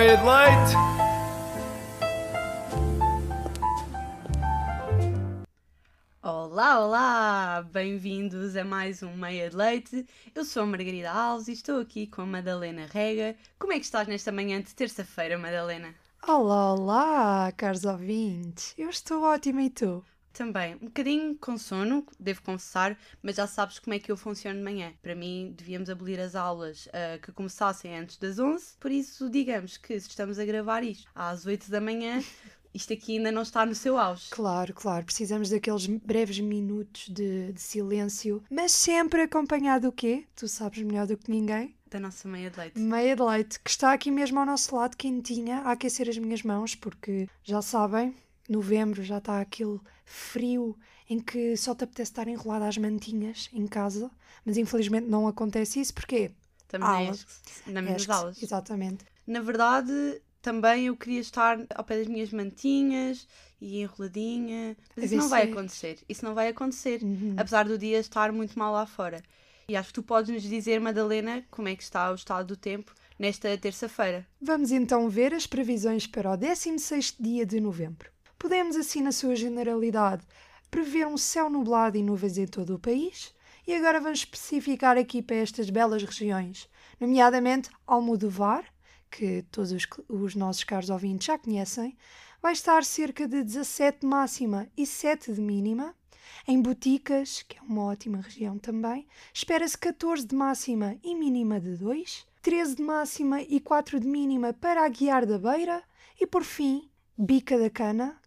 Ai, uma meia de leite! Olá, olá! Bem-vindos a mais um Meia de Leite. Eu sou a Margarida Alves e estou aqui com a Madalena Rega. Como é que estás nesta manhã de terça-feira, Madalena? Olá, olá, caros ouvintes. Eu estou ótima e tu? Também, um bocadinho com sono, devo confessar, mas já sabes como é que eu funciono de manhã. Para mim, devíamos abolir as aulas uh, que começassem antes das 11, por isso, digamos que se estamos a gravar isto às 8 da manhã, isto aqui ainda não está no seu auge. Claro, claro, precisamos daqueles breves minutos de, de silêncio, mas sempre acompanhado do quê? Tu sabes melhor do que ninguém. Da nossa meia de leite. Meia de leite, que está aqui mesmo ao nosso lado, quentinha, a aquecer as minhas mãos, porque já sabem, novembro já está aquele frio em que só te apetece estar enrolada às mantinhas em casa, mas infelizmente não acontece isso, porque Também aulas. na minhas aulas. Exatamente. Na verdade, também eu queria estar ao pé das minhas mantinhas e enroladinha, mas isso não vai acontecer. Isso não vai acontecer, Uhum. apesar do dia estar muito mal lá fora. E acho que tu podes nos dizer, Madalena, como é que está o estado do tempo nesta terça-feira. Vamos então ver as previsões para o 16º dia de novembro. Podemos, assim, na sua generalidade, prever um céu nublado e nuvens em todo o país. E agora vamos especificar aqui para estas belas regiões, nomeadamente Almodovar, que todos os, os nossos caros ouvintes já conhecem, vai estar cerca de 17 de máxima e 7 de mínima. Em Boticas, que é uma ótima região também, espera-se 14 de máxima e mínima de 2, 13 de máxima e 4 de mínima para a Guiar da Beira e, por fim, Bica da Cana,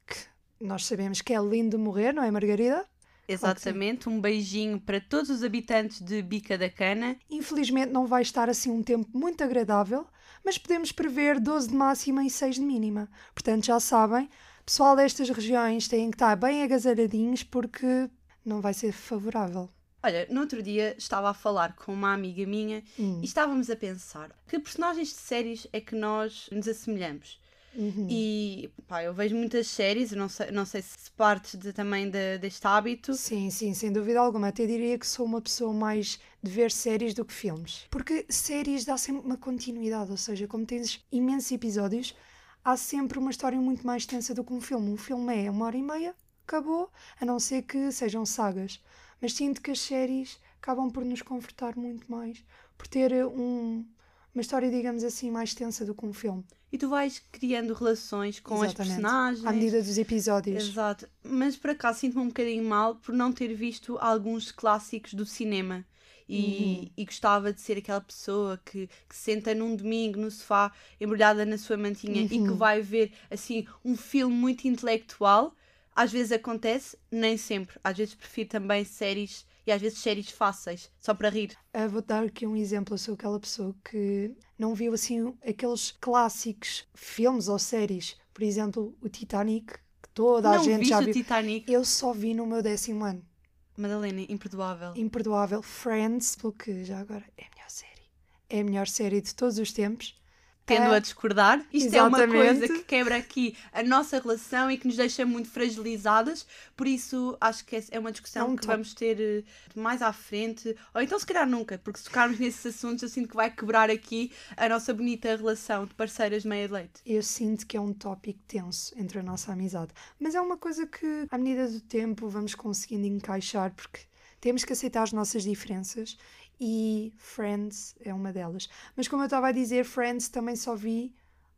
nós sabemos que é lindo morrer, não é, Margarida? Exatamente, um beijinho para todos os habitantes de Bica da Cana. Infelizmente não vai estar assim um tempo muito agradável, mas podemos prever 12 de máxima e 6 de mínima. Portanto, já sabem, pessoal destas regiões têm que estar bem agasalhadinhos porque não vai ser favorável. Olha, no outro dia estava a falar com uma amiga minha Hum. e estávamos a pensar que personagens de séries é que nós nos assemelhamos. Uhum. E pá, eu vejo muitas séries, não sei, não sei se partes de- também de- deste hábito. Sim, sim, sem dúvida alguma. Até diria que sou uma pessoa mais de ver séries do que filmes. Porque séries dá sempre uma continuidade, ou seja, como tens imensos episódios, há sempre uma história muito mais extensa do que um filme. Um filme é uma hora e meia, acabou, a não ser que sejam sagas. Mas sinto que as séries acabam por nos confortar muito mais, por ter um- uma história, digamos assim, mais extensa do que um filme. E tu vais criando relações com as Exatamente. personagens. À medida dos episódios. Exato. Mas por acaso sinto-me um bocadinho mal por não ter visto alguns clássicos do cinema. E, e gostava de ser aquela pessoa que, que se senta num domingo no sofá, embrulhada na sua mantinha e que vai ver assim um filme muito intelectual. Às vezes acontece, nem sempre. Às vezes prefiro também séries e às vezes séries fáceis, só para rir. Ah, vou dar aqui um exemplo. Eu sou aquela pessoa que não viu assim aqueles clássicos filmes ou séries. Por exemplo, o Titanic, que toda a não gente já o viu. Titanic? Eu só vi no meu décimo ano. Madalena, imperdoável. Imperdoável. Friends, porque já agora é a melhor série. É a melhor série de todos os tempos. Tendo Ah, a discordar. Isto é uma exatamente. coisa que quebra aqui a nossa relação e que nos deixa muito fragilizadas. Por isso, acho que é uma discussão É um que top. vamos ter eh, mais à frente, ou então se calhar nunca, porque se tocarmos nesses assuntos, eu sinto que vai quebrar aqui a nossa bonita relação de parceiras meia de leite. Eu sinto que é um tópico tenso entre a nossa amizade. Mas é uma coisa que, à medida do tempo, vamos conseguindo encaixar, porque temos que aceitar as nossas diferenças e Friends é uma delas. Mas como eu estava a dizer, Friends também só vi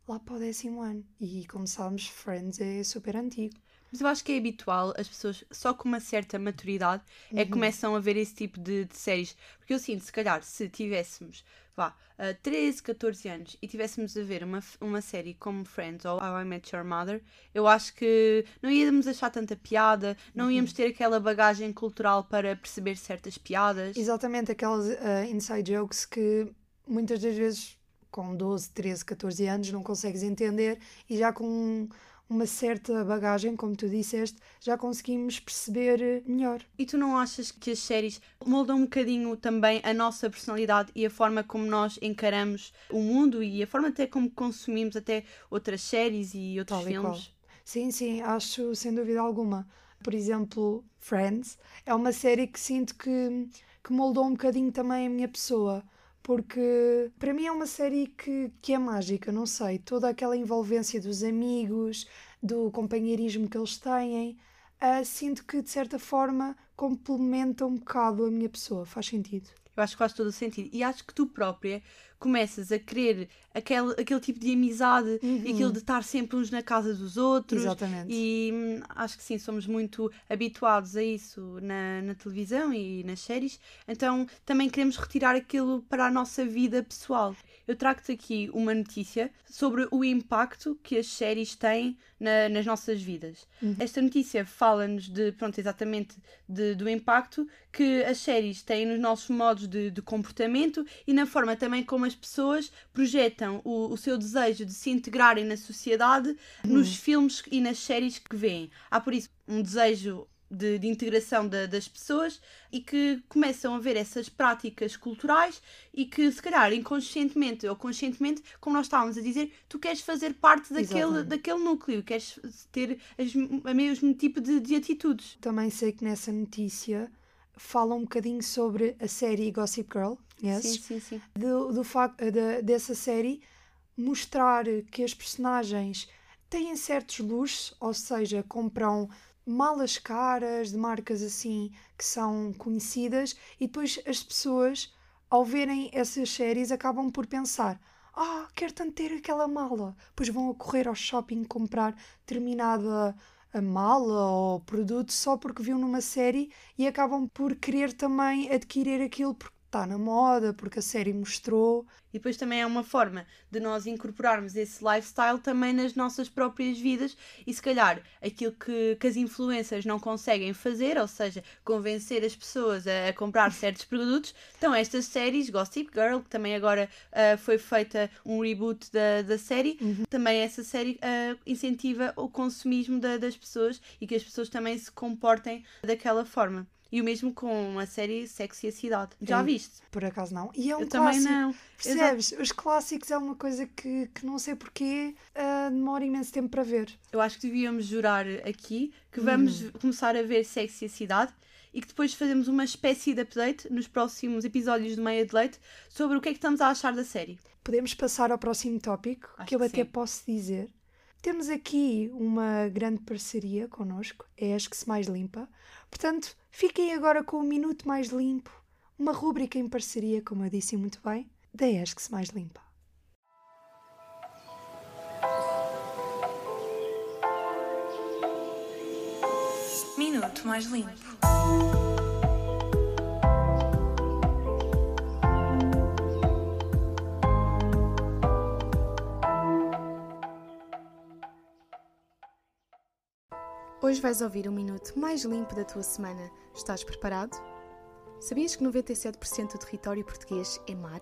lá para o décimo ano. E como sabemos, Friends é super antigo. Mas eu acho que é habitual as pessoas, só com uma certa maturidade, é Uhum. que começam a ver esse tipo de, de séries. Porque eu sinto, se calhar, se tivéssemos, vá, ah, 13, 14 anos e tivéssemos a ver uma, uma série como Friends ou How I Met Your Mother, eu acho que não íamos achar tanta piada, não íamos Uhum. ter aquela bagagem cultural para perceber certas piadas. Exatamente aquelas ah, inside jokes que muitas das vezes com 12, 13, 14 anos não consegues entender e já com uma certa bagagem, como tu disseste, já conseguimos perceber eh, melhor. E tu não achas que as séries moldam um bocadinho também a nossa personalidade e a forma como nós encaramos o mundo e a forma até como consumimos até outras séries e outros Tal e filmes? Sim, sim, acho sem dúvida alguma. Por exemplo, Friends é uma série que sinto que, que moldou um bocadinho também a minha pessoa, porque para mim é uma série que, que é mágica, não sei, toda aquela envolvência dos amigos, do companheirismo que eles têm, uh, sinto que de certa forma complementa um bocado a minha pessoa, faz sentido. Eu acho que faz todo o sentido. E acho que tu própria começas a querer aquele, aquele tipo de amizade uhum. e aquilo de estar sempre uns na casa dos outros. Exatamente. E hum, acho que sim, somos muito habituados a isso na, na televisão e nas séries. Então também queremos retirar aquilo para a nossa vida pessoal eu trago-te aqui uma notícia sobre o impacto que as séries têm na, nas nossas vidas. Uhum. Esta notícia fala-nos de, pronto, exatamente de, do impacto que as séries têm nos nossos modos de, de comportamento e na forma também como as pessoas projetam o, o seu desejo de se integrarem na sociedade uhum. nos filmes e nas séries que veem. Há por isso um desejo de, de integração das pessoas e que começam a ver essas práticas culturais e que, se calhar, inconscientemente ou conscientemente, como nós estávamos a dizer, tu queres fazer parte daquele, daquele núcleo, queres ter as, o mesmo tipo de, de atitudes. Também sei que nessa notícia fala um bocadinho sobre a série Gossip Girl, yes? sim, sim, sim. Do, do facto de, dessa série mostrar que as personagens têm certos luxos, ou seja, compram malas caras de marcas assim que são conhecidas e depois as pessoas ao verem essas séries acabam por pensar ah, quero tanto ter aquela mala. Pois vão a correr ao shopping comprar determinada a mala ou produto só porque viu numa série e acabam por querer também adquirir aquilo está na moda, porque a série mostrou. E depois também é uma forma de nós incorporarmos esse lifestyle também nas nossas próprias vidas e se calhar aquilo que, que as influências não conseguem fazer, ou seja, convencer as pessoas a, a comprar certos produtos, então estas séries, Gossip Girl, que também agora uh, foi feita um reboot da, da série, uhum. também essa série uh, incentiva o consumismo da, das pessoas e que as pessoas também se comportem daquela forma. E o mesmo com a série Sexy a Cidade. Já viste? Por acaso não. E é um Eu clássico. também não. Percebes? Exato. Os clássicos é uma coisa que, que não sei porquê uh, demora imenso tempo para ver. Eu acho que devíamos jurar aqui que vamos hum. começar a ver Sexy a Cidade e que depois fazemos uma espécie de update nos próximos episódios do Meia de Leite sobre o que é que estamos a achar da série. Podemos passar ao próximo tópico, acho que eu que até sim. posso dizer. Temos aqui uma grande parceria connosco, é Acho que se mais limpa. Portanto, Fiquem agora com o Minuto Mais Limpo, uma rúbrica em parceria, como eu disse muito bem, da ESCS Mais Limpa. Minuto Mais Limpo. Hoje vais ouvir um minuto mais limpo da tua semana. Estás preparado? Sabias que 97% do território português é mar?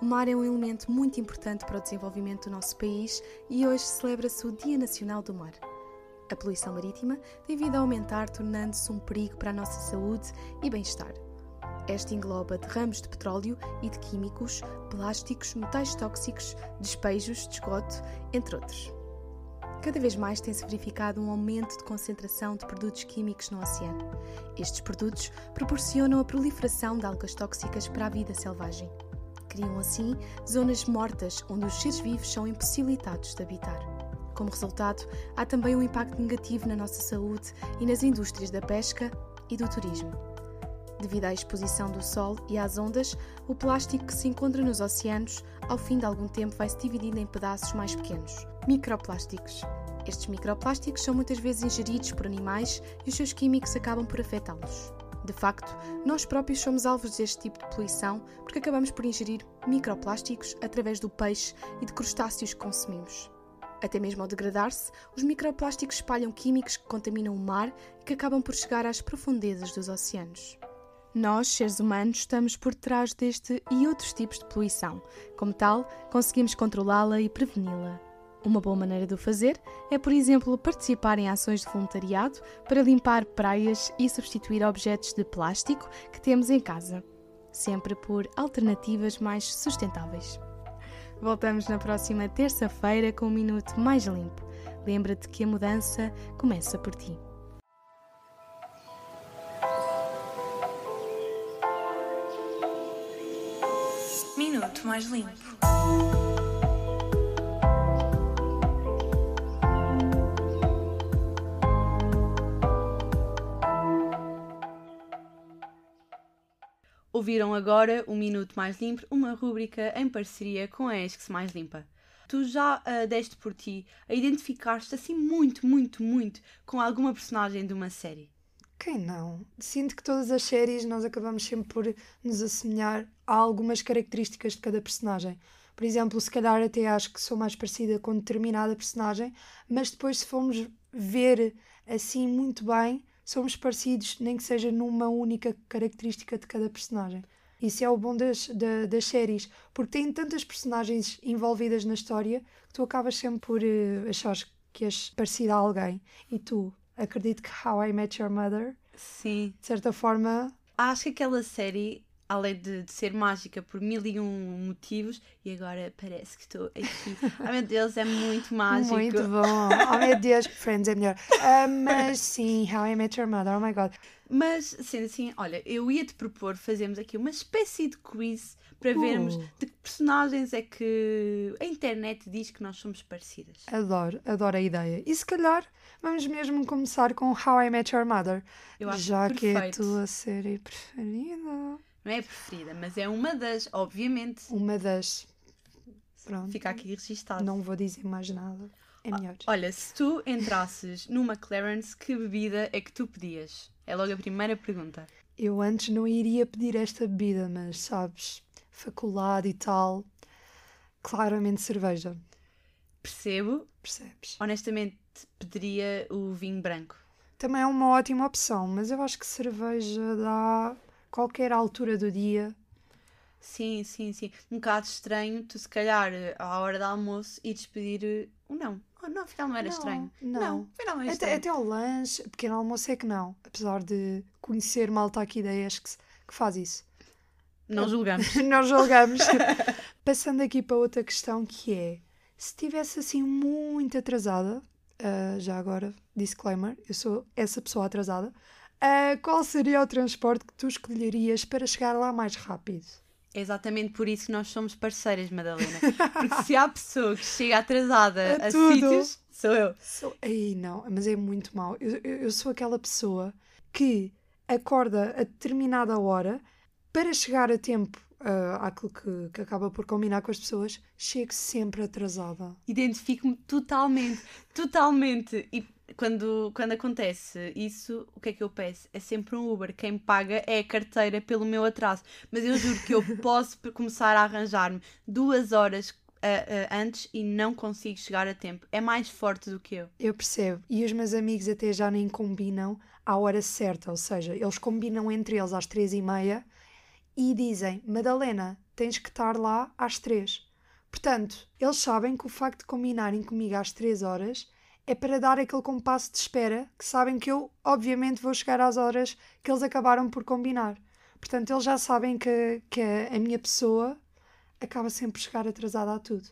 O mar é um elemento muito importante para o desenvolvimento do nosso país e hoje celebra-se o Dia Nacional do Mar. A poluição marítima tem vindo a aumentar, tornando-se um perigo para a nossa saúde e bem-estar. Esta engloba derrames de petróleo e de químicos, plásticos, metais tóxicos, despejos de esgoto, entre outros. Cada vez mais tem-se verificado um aumento de concentração de produtos químicos no oceano. Estes produtos proporcionam a proliferação de algas tóxicas para a vida selvagem. Criam assim zonas mortas onde os seres vivos são impossibilitados de habitar. Como resultado, há também um impacto negativo na nossa saúde e nas indústrias da pesca e do turismo. Devido à exposição do sol e às ondas, o plástico que se encontra nos oceanos, ao fim de algum tempo, vai se dividindo em pedaços mais pequenos microplásticos. Estes microplásticos são muitas vezes ingeridos por animais e os seus químicos acabam por afetá-los. De facto, nós próprios somos alvos deste tipo de poluição porque acabamos por ingerir microplásticos através do peixe e de crustáceos que consumimos. Até mesmo ao degradar-se, os microplásticos espalham químicos que contaminam o mar e que acabam por chegar às profundezas dos oceanos. Nós, seres humanos, estamos por trás deste e outros tipos de poluição. Como tal, conseguimos controlá-la e preveni-la. Uma boa maneira de o fazer é, por exemplo, participar em ações de voluntariado para limpar praias e substituir objetos de plástico que temos em casa, sempre por alternativas mais sustentáveis. Voltamos na próxima terça-feira com um minuto mais limpo. Lembra-te que a mudança começa por ti. Minuto Mais Limpo. Ouviram agora o Minuto Mais Limpo, uma rúbrica em parceria com a Esques Mais Limpa. Tu já uh, deste por ti a identificar-te assim muito, muito, muito com alguma personagem de uma série? Quem não? Sinto que todas as séries nós acabamos sempre por nos assemelhar a algumas características de cada personagem. Por exemplo, se calhar até acho que sou mais parecida com determinada personagem, mas depois, se formos ver assim muito bem, somos parecidos, nem que seja numa única característica de cada personagem. Isso é o bom das, da, das séries, porque têm tantas personagens envolvidas na história que tu acabas sempre por uh, achar que és parecida a alguém. E tu, acredito que How I Met Your Mother, Sim. de certa forma. Acho que aquela série, além de, de ser mágica por mil e um motivos, e agora parece que estou aqui. Ai meu Deus, é muito mágico. Muito bom. Oh meu Deus, Friends é melhor. Uh, mas sim, How I Met Your Mother, oh my god. Mas, sendo assim, olha, eu ia-te propor fazermos aqui uma espécie de quiz para vermos Uh. de que personagens é que a internet diz que nós somos parecidas. Adoro, adoro a ideia. E se calhar vamos mesmo começar com How I Met Your Mother. Já que é a perfeito. tua série preferida. Não é a preferida, mas é uma das, obviamente. Uma das. Pronto. Fica aqui registado. Não vou dizer mais nada. É melhor. Olha, se tu entrasses numa Clarence, que bebida é que tu pedias? É logo a primeira pergunta. Eu antes não iria pedir esta bebida, mas sabes, faculdade e tal. Claramente cerveja. Percebo. Percebes? Honestamente, pediria o vinho branco. Também é uma ótima opção, mas eu acho que cerveja dá qualquer altura do dia. Sim, sim, sim. Um bocado estranho tu, se calhar, à hora do almoço, ires pedir o não. Oh, não, afinal não era Não, estranho. não. afinal não era Até, estranho. até ao lanche, pequeno almoço é que não. Apesar de conhecer malta aqui ideias que, se- que faz isso. Não julgamos. Nós julgamos. Passando aqui para outra questão que é: se estivesse assim muito atrasada, ah, já agora, disclaimer, eu sou essa pessoa atrasada, ah, qual seria o transporte que tu escolherias para chegar lá mais rápido? É exatamente por isso que nós somos parceiras, Madalena. Porque se há pessoa que chega atrasada A a, sítios, sou eu. Sou... Ei, não, mas é muito mau. Eu, eu, eu sou aquela pessoa que acorda a determinada hora para chegar a tempo ah, àquilo que, que acaba por combinar com as pessoas, chego sempre atrasada. Identifico-me totalmente, totalmente. E quando, quando acontece isso, o que é que eu peço? É sempre um Uber. Quem me paga é a carteira pelo meu atraso. Mas eu juro que eu posso começar a arranjar-me duas horas ah, ah, antes e não consigo chegar a tempo. É mais forte do que eu. Eu percebo. E os meus amigos até já nem combinam à hora certa, ou seja, eles combinam entre eles às três e meia e dizem, Madalena, tens que estar lá às três. Portanto, eles sabem que o facto de combinarem comigo às três horas é para dar aquele compasso de espera que sabem que eu, obviamente, vou chegar às horas que eles acabaram por combinar. Portanto, eles já sabem que, que a minha pessoa acaba sempre por chegar atrasada a tudo.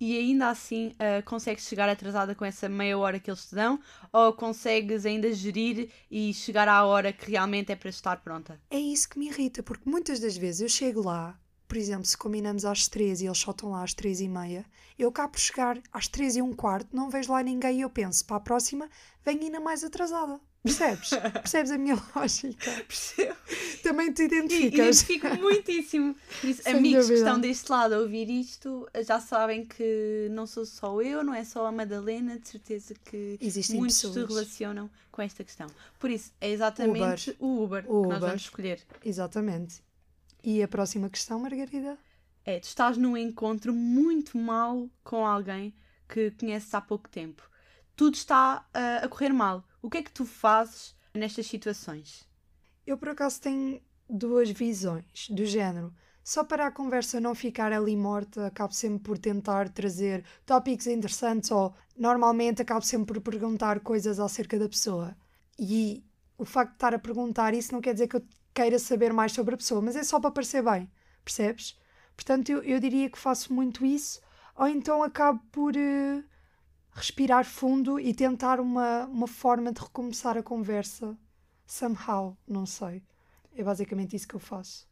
E ainda assim, ah, consegues chegar atrasada com essa meia hora que eles te dão? Ou consegues ainda gerir e chegar à hora que realmente é para estar pronta? É isso que me irrita, porque muitas das vezes eu chego lá, por exemplo, se combinamos às três e eles só estão lá às três e meia, eu acabo por chegar às três e um quarto, não vejo lá ninguém e eu penso, para a próxima, venho ainda mais atrasada. Percebes? Percebes a minha lógica? Percebo. Também te E identificas. identifico muitíssimo. Por isso, Sem amigos que dúvida. estão deste lado a ouvir isto já sabem que não sou só eu, não é só a Madalena, de certeza que Existem muitos se pessoas. relacionam com esta questão. Por isso, é exatamente o Uber O que nós Uber. vamos escolher. Exatamente. E a próxima questão, Margarida? É, tu estás num encontro muito mau com alguém que conheces há pouco tempo. Tudo está ah, a correr mal. O que é que tu fazes nestas situações? Eu por acaso tenho duas visões do género. Só para a conversa não ficar ali morta, acabo sempre por tentar trazer tópicos interessantes ou normalmente acabo sempre por perguntar coisas acerca da pessoa. E o facto de estar a perguntar isso não quer dizer que eu queira saber mais sobre a pessoa, mas é só para parecer bem, percebes? Portanto, eu, eu diria que faço muito isso, ou então acabo por eh, respirar fundo e tentar uma, uma forma de recomeçar a conversa somehow, não sei. É basicamente isso que eu faço.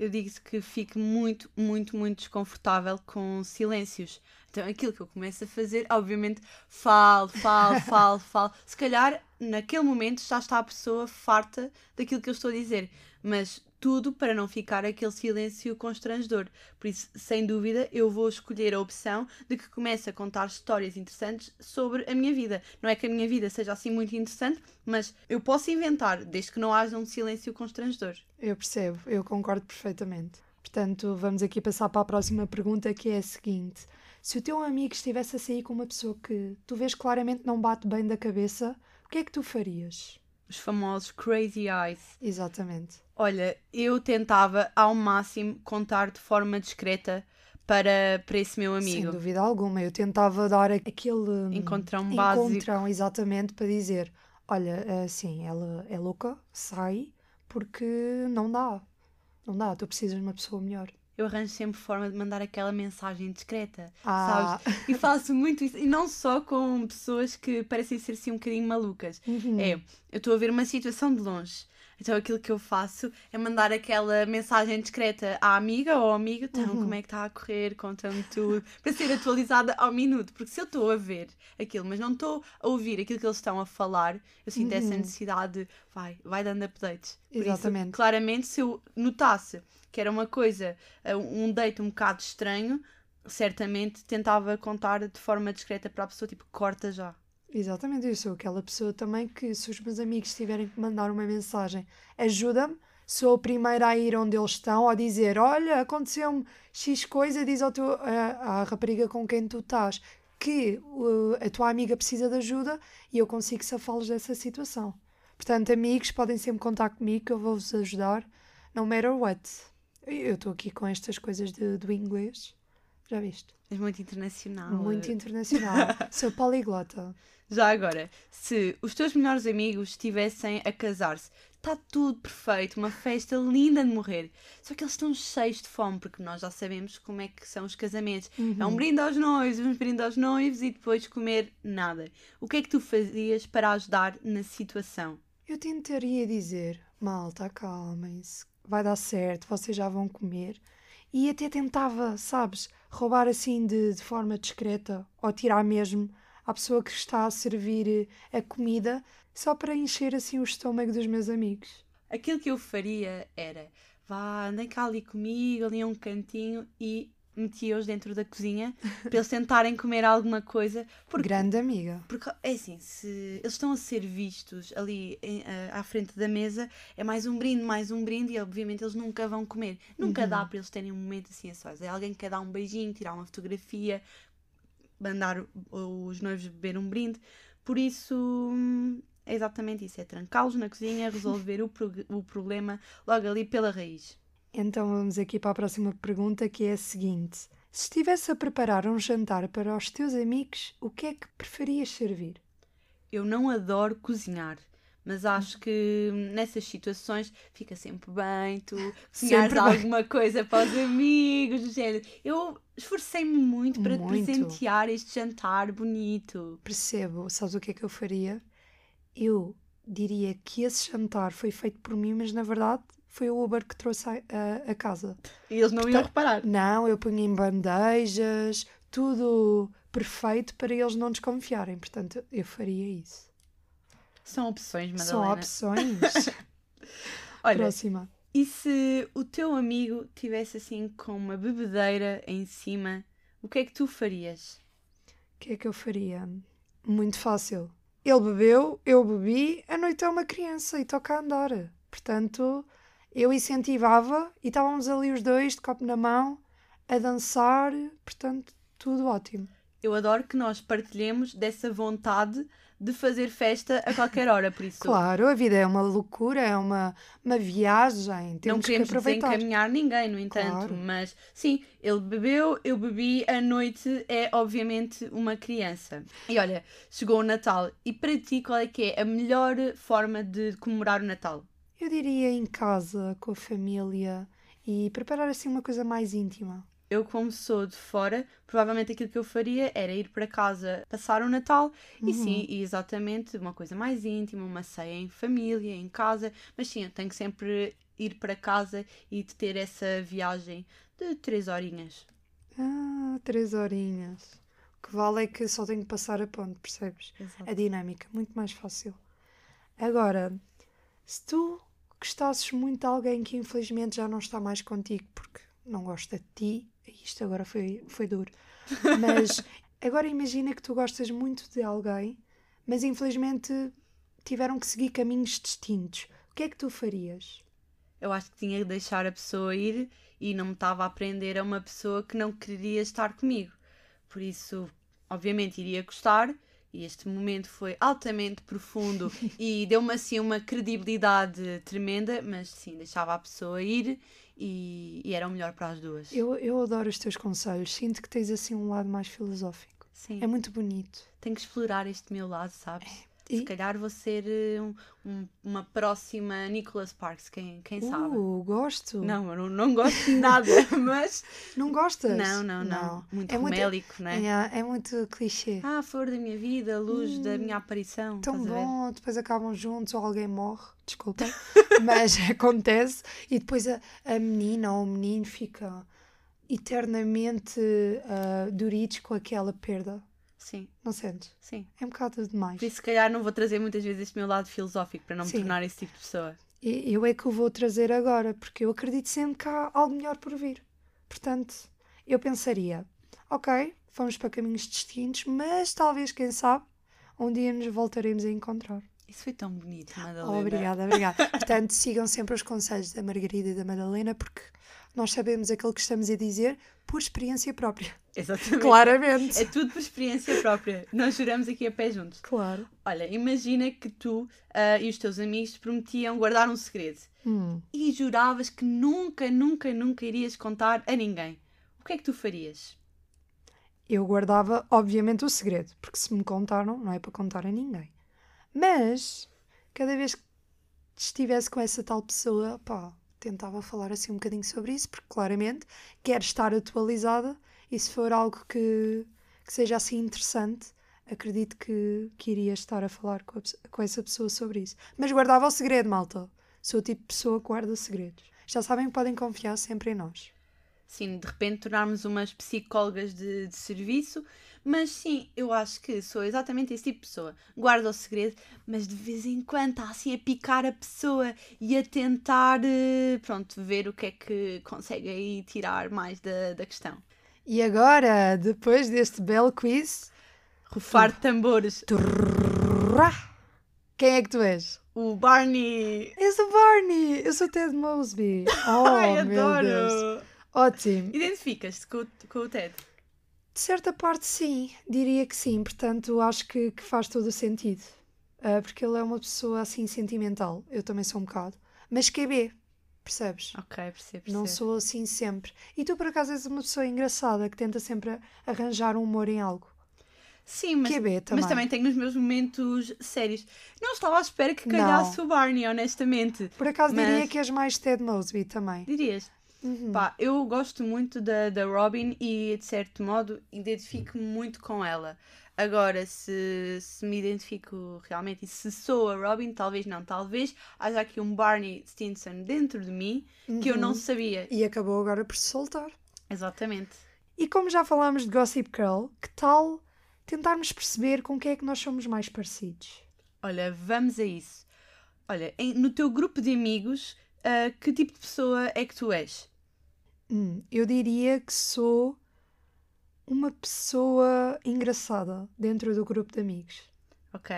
Eu digo que fico muito, muito, muito desconfortável com silêncios. Então aquilo que eu começo a fazer, obviamente, falo, falo, falo, falo. Se calhar naquele momento já está a pessoa farta daquilo que eu estou a dizer, mas tudo para não ficar aquele silêncio constrangedor. Por isso, sem dúvida, eu vou escolher a opção de que comece a contar histórias interessantes sobre a minha vida. Não é que a minha vida seja assim muito interessante, mas eu posso inventar, desde que não haja um silêncio constrangedor. Eu percebo, eu concordo perfeitamente. Portanto, vamos aqui passar para a próxima pergunta, que é a seguinte: se o teu amigo estivesse a sair com uma pessoa que tu vês claramente não bate bem da cabeça, o que é que tu farias? Os famosos crazy eyes. Exatamente. Olha, eu tentava ao máximo contar de forma discreta para, para esse meu amigo. Sem dúvida alguma. Eu tentava dar aquele encontrão básico. Encontrão, exatamente, para dizer: olha, assim, ela é louca, sai, porque não dá. Não dá, tu precisas de uma pessoa melhor eu arranjo sempre forma de mandar aquela mensagem discreta, ah. sabes? E faço muito isso, e não só com pessoas que parecem ser assim um bocadinho malucas. Uhum. É, eu estou a ver uma situação de longe então aquilo que eu faço é mandar aquela mensagem discreta à amiga ou ao amigo, então uhum. como é que está a correr, conta-me tudo, para ser atualizada ao minuto, porque se eu estou a ver aquilo, mas não estou a ouvir aquilo que eles estão a falar, eu sinto uhum. essa necessidade de, vai, vai dando updates. Por Exatamente. Isso, claramente, se eu notasse que era uma coisa, eh, um date um bocado estranho, certamente tentava contar de forma discreta para a pessoa, tipo, corta já. Exatamente, eu sou aquela pessoa também que, se os meus amigos tiverem que mandar uma mensagem, ajuda-me, sou a primeira a ir onde eles estão, a dizer: Olha, aconteceu-me X coisa, diz ao teu, à, rapariga com quem tu estás que uh, a tua amiga precisa de ajuda e eu consigo safá-los dessa situação. Portanto, amigos, podem sempre contar comigo que eu vou-vos ajudar, no matter what. Eu estou aqui com estas coisas de, do inglês. Já viste? És muito internacional. Muito internacional. Sou poliglota. Já agora, se os teus melhores amigos estivessem a casar-se, está tudo perfeito, uma festa linda de morrer. Só que eles estão cheios de fome, porque nós já sabemos como é que são os casamentos. Uhum. É um brinde aos noivos, um brinde aos noivos e depois comer nada. O que é que tu fazias para ajudar na situação? Eu tentaria dizer, malta, acalmem-se, vai dar certo, vocês já vão comer. E até tentava, sabes, roubar assim de, de forma discreta ou tirar mesmo à pessoa que está a servir eh, a comida só para encher assim o estômago dos meus amigos. Aquilo que eu faria era vá, andem cá ali comigo, ali a um cantinho e metia-os dentro da cozinha para eles tentarem comer alguma coisa. Porque, Grande amiga. Porque é assim, se eles estão a ser vistos ali em, à frente da mesa, é mais um brinde, mais um brinde, e obviamente eles nunca vão comer. Nunca uhum. dá para eles terem um momento assim a sós. É alguém que quer dar um beijinho, tirar uma fotografia, mandar os noivos beber um brinde. Por isso, é exatamente isso: é trancá-los na cozinha, resolver o, o problema logo ali pela raiz. Então vamos aqui para a próxima pergunta, que é a seguinte: Se estivesse a preparar um jantar para os teus amigos, o que é que preferias servir? Eu não adoro cozinhar, mas acho que nessas situações fica sempre bem tu cozinhares alguma coisa para os amigos, do género. Eu esforcei-me muito para muito. presentear este jantar bonito. Percebo. Sabes o que é que eu faria? Eu diria que esse jantar foi feito por mim, mas na verdade foi o Uber que trouxe a, a, a casa. E eles não Portanto, iam reparar? Não, eu punha em bandejas, tudo perfeito para eles não desconfiarem. Portanto, eu faria isso. São opções, Madalena. São opções. Olha, Próxima. E se o teu amigo tivesse assim com uma bebedeira em cima, o que é que tu farias? O que é que eu faria? Muito fácil. Ele bebeu, eu bebi, a noite é uma criança e toca a andar. Portanto, eu incentivava e estávamos ali os dois de copo na mão a dançar, portanto, tudo ótimo. Eu adoro que nós partilhemos dessa vontade de fazer festa a qualquer hora, por isso. Claro, a vida é uma loucura, é uma, uma viagem. Temos não queremos que aproveitar. desencaminhar ninguém, no entanto, claro. mas sim, ele bebeu, eu bebi, a noite é obviamente uma criança. E olha, chegou o Natal e para ti qual é que é a melhor forma de comemorar o Natal? Eu diria em casa, com a família e preparar assim uma coisa mais íntima. Eu, como sou de fora, provavelmente aquilo que eu faria era ir para casa passar o Natal uhum. e sim, exatamente uma coisa mais íntima, uma ceia em família, em casa, mas sim, eu tenho que sempre ir para casa e de ter essa viagem de três horinhas. Ah, três horinhas. O que vale é que só tenho que passar a ponte, percebes? Exato. A dinâmica, muito mais fácil. Agora, se tu gostasses muito de alguém que infelizmente já não está mais contigo porque não gosta de ti, isto agora foi, foi duro, mas agora imagina que tu gostas muito de alguém, mas infelizmente tiveram que seguir caminhos distintos. O que é que tu farias? Eu acho que tinha que deixar a pessoa ir e não me estava a aprender a uma pessoa que não queria estar comigo. Por isso, obviamente, iria gostar. E este momento foi altamente profundo e deu-me assim uma credibilidade tremenda, mas sim, deixava a pessoa ir e, e era o melhor para as duas. Eu, eu adoro os teus conselhos, sinto que tens assim um lado mais filosófico. Sim, É muito bonito. tenho que explorar este meu lado, sabes? E- Se calhar vou ser eh, um- um- uma próxima Nicholas Sparks, quem, quem sabe? Uh, gosto. Não, eu não, não gosto de nada, mas. Não gostas? Não, não, não. Muito é muito, romélico, não é? é, é muito clichê. Ah, flor da minha vida, luz da minha aparição. Tão bom, depois acabam juntos ou alguém morre, desculpa, mas acontece e depois a, a menina ou o menino fica eternamente uh, duritos com aquela perda. Sim, Não sentes? sim. É um bocado demais. Por isso, se calhar, não vou trazer muitas vezes este meu lado filosófico para não me Sim. tornar esse tipo de pessoa. E eu é que o vou trazer agora, porque eu acredito sempre que há algo melhor por vir. Portanto, eu pensaria, ok, fomos para caminhos distintos, mas talvez, quem sabe, um dia nos voltaremos a encontrar. Isso foi tão bonito, Madalena. Oh, obrigada, obrigada. Portanto, sigam sempre os conselhos da Margarida e da Madalena, porque nós sabemos aquilo que estamos a dizer por experiência própria. Exatamente. Claramente. É tudo por experiência própria. Nós juramos aqui a pé juntos. Claro. Olha, imagina que tu ah, e os teus amigos te prometiam guardar um segredo Hum, e juravas que nunca, nunca, nunca irias contar a ninguém. O que é que tu farias? eu guardava, obviamente, o segredo, porque se me contaram, não é para contar a ninguém. Mas, cada vez que estivesse com essa tal pessoa, pá, tentava falar assim um bocadinho sobre isso, porque claramente quero estar atualizada e se for algo que, que seja assim interessante, acredito que, que iria estar a falar com, a com essa pessoa sobre isso. Mas guardava o segredo, malta. Sou o tipo de pessoa que guarda segredos. Já sabem que podem confiar sempre em nós. Sim, de repente tornarmos umas psicólogas de, de serviço, mas sim, eu acho que sou exatamente esse tipo de pessoa. Guardo o segredo, mas de vez em quando está assim a picar a pessoa e a tentar, eh, pronto, ver o que é que consegue aí tirar mais da, da questão. E agora, depois deste belo quiz, Rufar tambores. Trrrrá. Quem é que tu és? O Barney! És o Barney! Eu sou o Ted Mosby. Oh, Ai, meu adoro! Deus. Ótimo. Identificas-te com, o- com o Ted? De certa parte, sim. Diria que sim. Portanto, acho que, que faz todo o sentido. Ah, porque ele é uma pessoa assim sentimental. Eu também sou um bocado. Mas QB. Percebes? Ok, percebo, Não sou assim sempre. E tu, por acaso, és uma pessoa engraçada que tenta sempre arranjar um humor em algo. Sim, mas, QB também. mas também tenho os meus momentos sérios. Não estava à espera que calhasse o Barney, honestamente. Por acaso, diria Mas- que és mais Ted Mosby também. Dirias? Uhum. Pá, eu gosto muito da, da Robin e, de certo modo, identifico-me muito com ela. Agora, se, se me identifico realmente e se sou a Robin, talvez não. Talvez haja aqui um Barney Stinson dentro de mim que eu não Uhum. sabia. E acabou agora por se soltar. Exatamente. E como já falámos de Gossip Girl, que tal tentarmos perceber com quem é que nós somos mais parecidos? Olha, vamos a isso. Olha, em- no teu grupo de amigos, ah, que tipo de pessoa é que tu és? Hum, eu diria que sou uma pessoa engraçada dentro do grupo de amigos. Ok.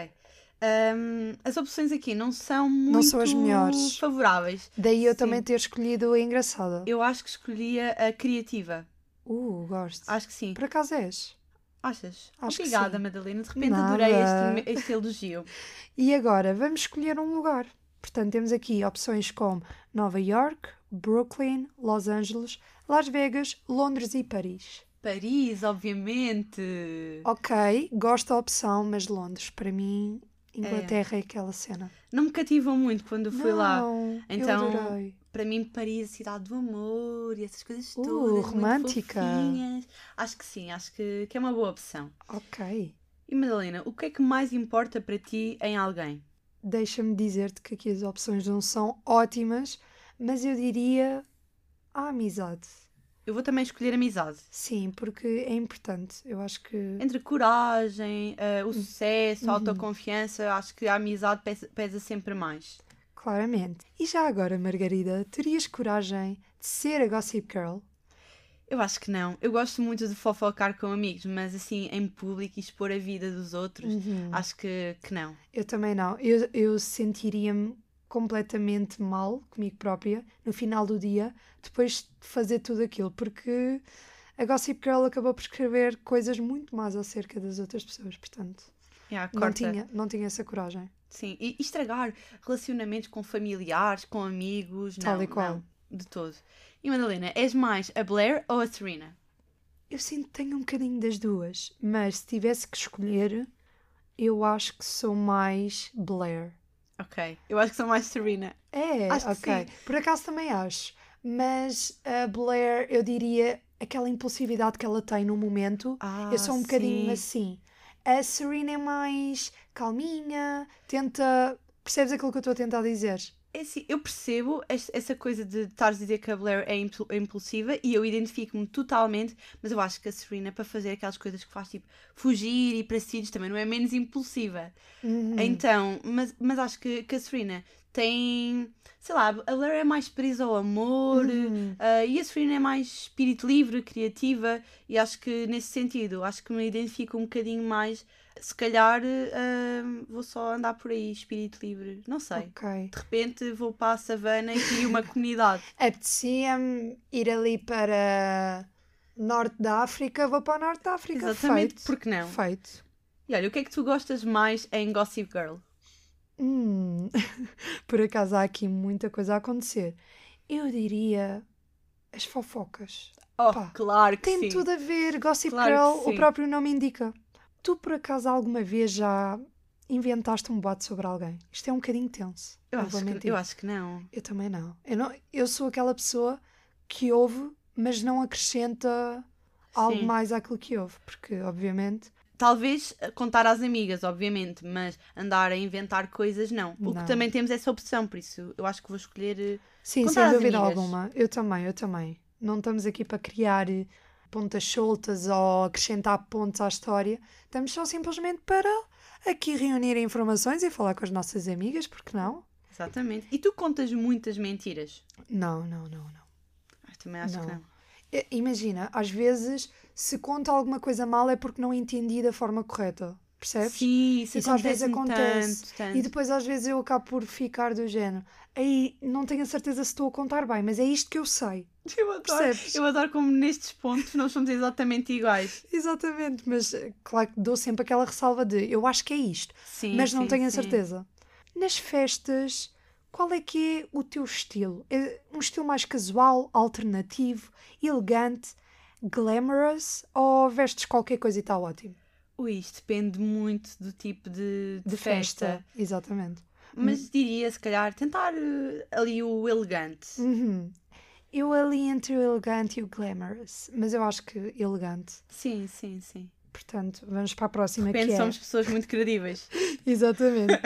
Ahm, as opções aqui não são muito são as melhores. favoráveis. Daí eu Sim. também ter escolhido a engraçada. Eu acho que escolhia a criativa. Uh, gosto. Acho que sim. Por acaso és. Achas? Acho que Obrigada. Madalena. De repente Nada. adorei este, este elogio. E agora vamos escolher um lugar. Portanto, temos aqui opções como Nova York, Brooklyn, Los Angeles, Las Vegas, Londres e Paris. Paris, obviamente. Ok, gosto da opção, mas Londres, para mim, Inglaterra é, aquela cena. Não me cativam muito quando fui lá. Não, Então, eu adorei. Para mim, Paris, a cidade do amor e essas coisas Uh, todas. muito romântica. Acho que sim, acho que, que é uma boa opção. Ok. E Madalena, o que é que mais importa para ti em alguém? Deixa-me dizer-te que aqui as opções não são ótimas, mas eu diria a amizade. Eu vou também escolher amizade. Sim, porque é importante. Eu acho que. Entre coragem, Hum. o sucesso, a Uhum. autoconfiança, acho que a amizade pesa, pesa sempre mais. Claramente. E já agora, Margarida, terias coragem de ser a Gossip Girl? Eu acho que não. Eu gosto muito de fofocar com amigos, mas assim, em público e expor a vida dos outros, Uhum. acho que, que não. Eu também não. Eu, eu sentiria-me completamente mal comigo própria no final do dia, depois de fazer tudo aquilo, porque a Gossip Girl acabou por escrever coisas muito más acerca das outras pessoas, portanto, Yeah, não tinha, não tinha essa coragem. Sim, e e estragar relacionamentos com familiares, com amigos, Tal não, e qual. não, de todo. E Madalena, és mais a Blair ou a Serena? Eu sinto que tenho um bocadinho das duas, mas se tivesse que escolher, eu acho que sou mais Blair. Ok, eu acho que sou mais Serena. É, Acho ok. Por acaso também acho. Mas a Blair, eu diria, aquela impulsividade que ela tem no momento, Ah, eu sou um bocadinho sim. assim. A Serena é mais calminha, tenta. Percebes aquilo que eu estou a tentar dizer? É assim, eu percebo es- essa coisa de estares a dizer que a Blair é é impulsiva e eu identifico-me totalmente, mas eu acho que a Serena, para fazer aquelas coisas que faz, tipo, fugir e para sítios, também não é menos impulsiva. Uhum. Então, mas, mas acho que, que a Serena tem, sei lá, a Blair é mais presa ao amor Uhum. ah, e a Serena é mais espírito livre, criativa e acho que nesse sentido, acho que me identifico um bocadinho mais. Se calhar ah, vou só andar por aí, espírito livre, não sei. Ok. De repente vou para a savana e crio uma comunidade. Apetecia-me ir ali para Norte da África, vou para o Norte da África. Exatamente, Feito. porque não? Feito. E olha, o que é que tu gostas mais em Gossip Girl? Hum, por acaso há aqui muita coisa a acontecer. Eu diria as fofocas. Oh, Pá, claro que Tem sim. tudo a ver, Gossip Claro Girl, o próprio nome indica. Tu por acaso alguma vez já inventaste um boato sobre alguém? Isto é um bocadinho tenso. Eu acho, que, eu acho que não. Eu também não. Eu, não. eu sou aquela pessoa que ouve, mas não acrescenta algo Sim. mais àquilo que ouve, porque obviamente Talvez eh, contar às amigas, obviamente, mas andar a inventar coisas, não. Porque Não. também temos essa opção, por isso eu acho que vou escolher. eh, Sim, sem dúvida amigas. alguma. Eu também, eu também. Não estamos aqui para criar eh, pontas soltas ou acrescentar pontos à história. Estamos só simplesmente para aqui reunir informações e falar com as nossas amigas, porque não? Exatamente. E tu contas muitas mentiras? Não, não, não, não. Ah, também acho que Não. não. I- Imagina, às vezes, se conta alguma coisa mal é porque não entendi da forma correta. Percebes? Sim, isso, Isso às vezes acontece. Tanto, tanto. E depois às vezes eu acabo por ficar do género. Aí não tenho a certeza se estou a contar bem, mas é isto que eu sei. Eu adoro, Percebes? eu adoro como nestes pontos nós somos exatamente iguais. Exatamente, mas eh, claro que dou sempre aquela ressalva de eu acho que é isto, Sim, mas não sim, tenho a certeza. Nas festas, qual é que é o teu estilo? É um estilo mais casual, alternativo, elegante, glamorous ou vestes qualquer coisa e está ótimo? Ui, isto depende muito do tipo de, de De festa. festa. Exatamente. Mas diria, se calhar, tentar eh, ali o elegante. Uhum. Eu ali entre o elegante e o glamorous, mas eu acho que elegante. Sim, sim, sim. Portanto, vamos para a próxima Depende, que é... somos pessoas muito credíveis. Exatamente.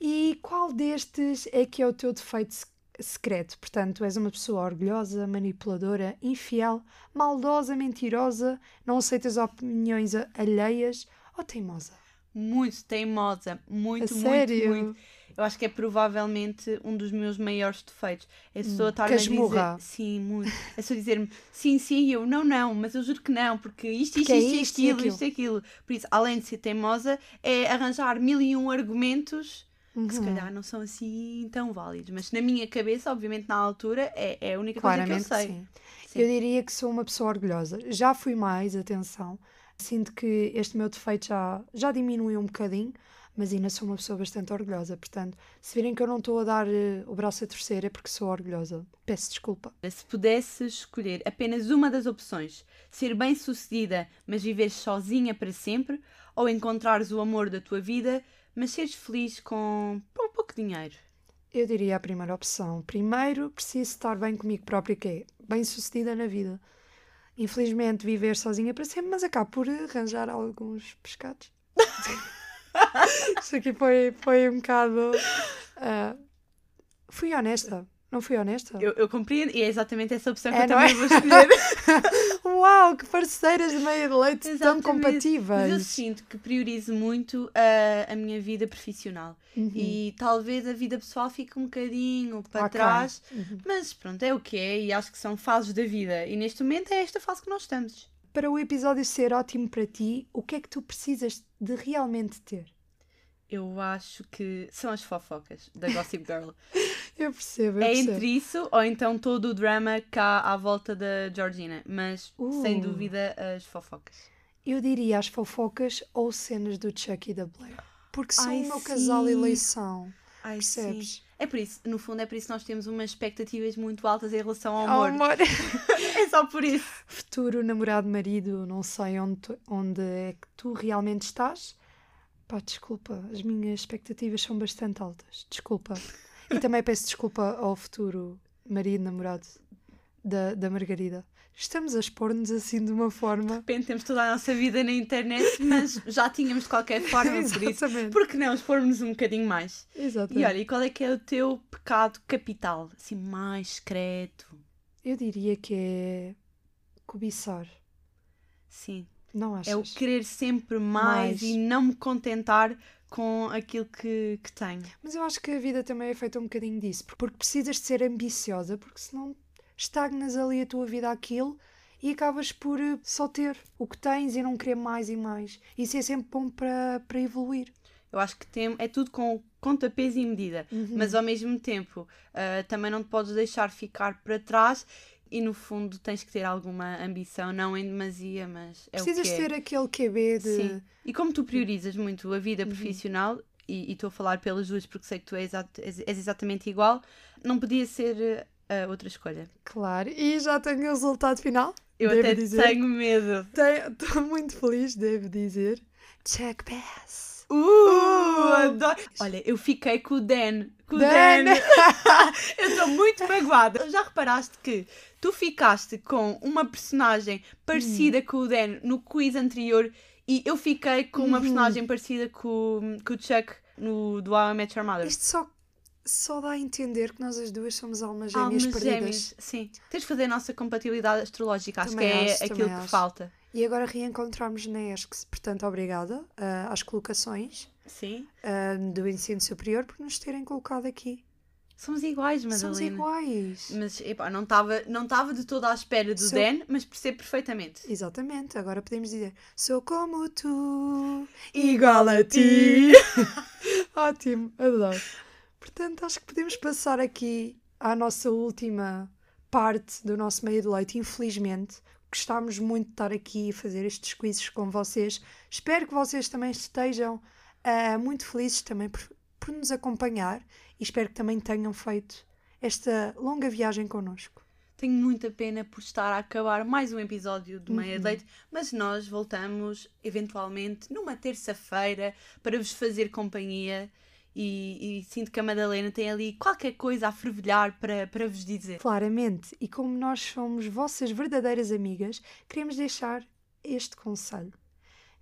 e qual destes é que é o teu defeito se- secreto? Portanto, és uma pessoa orgulhosa, manipuladora, infiel, maldosa, mentirosa, não aceitas opiniões alheias ou teimosa? Muito teimosa. Muito, A muito, sério? muito. Eu acho que é provavelmente um dos meus maiores defeitos. É a pessoa estar a dizer. Sim, muito. É só dizer-me sim, sim, e eu não, não, mas eu juro que não, porque isto, isto, Porque é isto, isto e aquilo, isto aquilo. Por isso, além de ser teimosa, é arranjar mil e um argumentos que se Uhum. calhar não são assim tão válidos. Mas na minha cabeça, obviamente, na altura, é, é a única Claramente coisa que que eu sei. sim. Sim. Eu diria que sou uma pessoa orgulhosa. Já fui mais, atenção. Sinto que este meu defeito já, já diminuiu um bocadinho, mas ainda sou uma pessoa bastante orgulhosa. Portanto, se virem que eu não estou a dar eh, o braço a torcer é porque sou orgulhosa. Peço desculpa. Se pudesses escolher apenas uma das opções, ser bem-sucedida, mas viveres sozinha para sempre, ou encontrares o amor da tua vida, mas seres feliz com pou- pouco dinheiro. Eu diria a primeira opção. Primeiro, preciso estar bem comigo própria, que é bem sucedida na vida. Infelizmente, viver sozinha para sempre, mas acabo por arranjar alguns pescados. Isto aqui foi, foi um bocado. ah, fui honesta. Não fui honesta? Eu, eu compreendo e é exatamente essa opção que É, eu também é? vou escolher. Uau, que parceiras de meia de leite tão Exatamente. Mas eu compatíveis. sinto que priorizo muito a, a minha vida profissional. Uhum. E talvez a vida pessoal fique um bocadinho para Ok. trás. Uhum. Mas pronto, é o que é e acho que são fases da vida. E neste momento é esta fase que nós estamos. Para o episódio ser ótimo para ti, o que é que tu precisas de realmente ter? Eu acho que são as fofocas da Gossip Girl. Eu percebo, eu é percebo. entre isso ou então todo o drama cá à volta da Georgina. Mas sem Uh. dúvida as fofocas. Eu diria as fofocas ou cenas do Chuck e da Blair. Porque são Ai, o meu casal eleição. Ai, Percebes? sim. É por isso, no fundo, é por isso que nós temos umas expectativas muito altas em relação ao Ao amor. amor. É só por isso. Futuro namorado, marido, não sei onde, tu- onde é que tu realmente estás. Pá, desculpa, as minhas expectativas são bastante altas. Desculpa. E também peço desculpa ao futuro marido, namorado da, da Margarida. Estamos a expor-nos assim de uma forma. De repente temos toda a nossa vida na internet, mas já tínhamos de qualquer forma, por isso. Exatamente. Por que não expormos um bocadinho mais? Exatamente. E olha, e qual é que é o teu pecado capital? Assim, mais secreto? Eu diria que é cobiçar. Sim. Não achas? É o querer sempre mais, Mais. e não me contentar com aquilo que, que tenho. Mas eu acho que a vida também é feita um bocadinho disso, por- porque precisas de ser ambiciosa, porque senão estagnas ali a tua vida àquilo e acabas por eh, só ter o que tens e não querer mais e mais. Isso é sempre bom para, para evoluir. Eu acho que tem, é tudo com conta, peso e medida. Uhum. Mas ao mesmo tempo, ah, também não te podes deixar ficar para trás e no fundo tens que ter alguma ambição, não em demasia, mas é precisas o que é. ter aquele QB de. Sim. E como tu priorizas muito a vida profissional, e estou a falar pelas duas porque sei que tu és, és- és exatamente igual, não podia ser outra escolha. Claro, e já tenho o resultado final. Eu devo até dizer. tenho medo. Estou muito feliz, devo dizer. Check pass. Uh, adoro. Olha, eu fiquei com o Dan. Com o Dan. Dan. eu estou muito magoada. Já reparaste que tu ficaste com uma personagem parecida com o Dan no quiz anterior e eu fiquei com uma Uhum. personagem parecida com, com o Chuck no do I Met Your Mother. Isto só, só dá a entender que nós as duas somos almas Almas gêmeas perdidas. gêmeas. Sim. Tens de fazer a nossa compatibilidade astrológica. Acho Também que é acho, aquilo que acho. falta. E agora reencontramos na ESCS, portanto, obrigada ah, às colocações Sim. ah, do ensino superior por nos terem colocado aqui. Somos iguais, Somos Madalena. iguais. Mas epá, não estava não tava de toda à espera do Sou- Dan, mas percebo perfeitamente. Exatamente, agora podemos dizer: sou como tu, Igual a ti. Ótimo, adoro. Portanto, acho que podemos passar aqui à nossa última parte do nosso meio de leite, infelizmente. Gostámos muito de estar aqui e fazer estes quizzes com vocês. Espero que vocês também estejam ah, muito felizes também por, por nos acompanhar e espero que também tenham feito esta longa viagem connosco. Tenho muita pena por estar a acabar mais um episódio do Meia Uhum. Leite, mas nós voltamos eventualmente numa terça-feira para vos fazer companhia e, e sinto que a Madalena tem ali qualquer coisa a fervilhar para, para vos dizer. Claramente, e como nós somos vossas verdadeiras amigas, queremos deixar este conselho.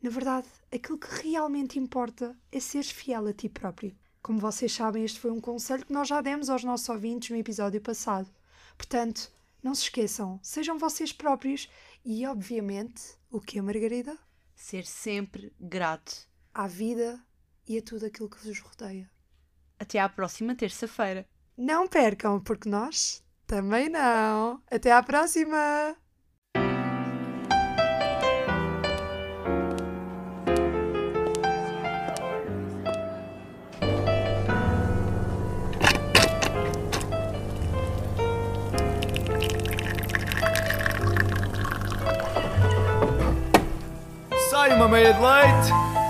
Na verdade, aquilo que realmente importa é seres fiel a ti próprio. Como vocês sabem, este foi um conselho que nós já demos aos nossos ouvintes no episódio passado. Portanto, não se esqueçam, sejam vocês próprios e, obviamente, o que é Margarida? Ser sempre grato. À vida e a tudo aquilo que vos rodeia. Até à próxima terça-feira. Não percam, porque nós também não. Até à próxima! Sai uma meia de leite.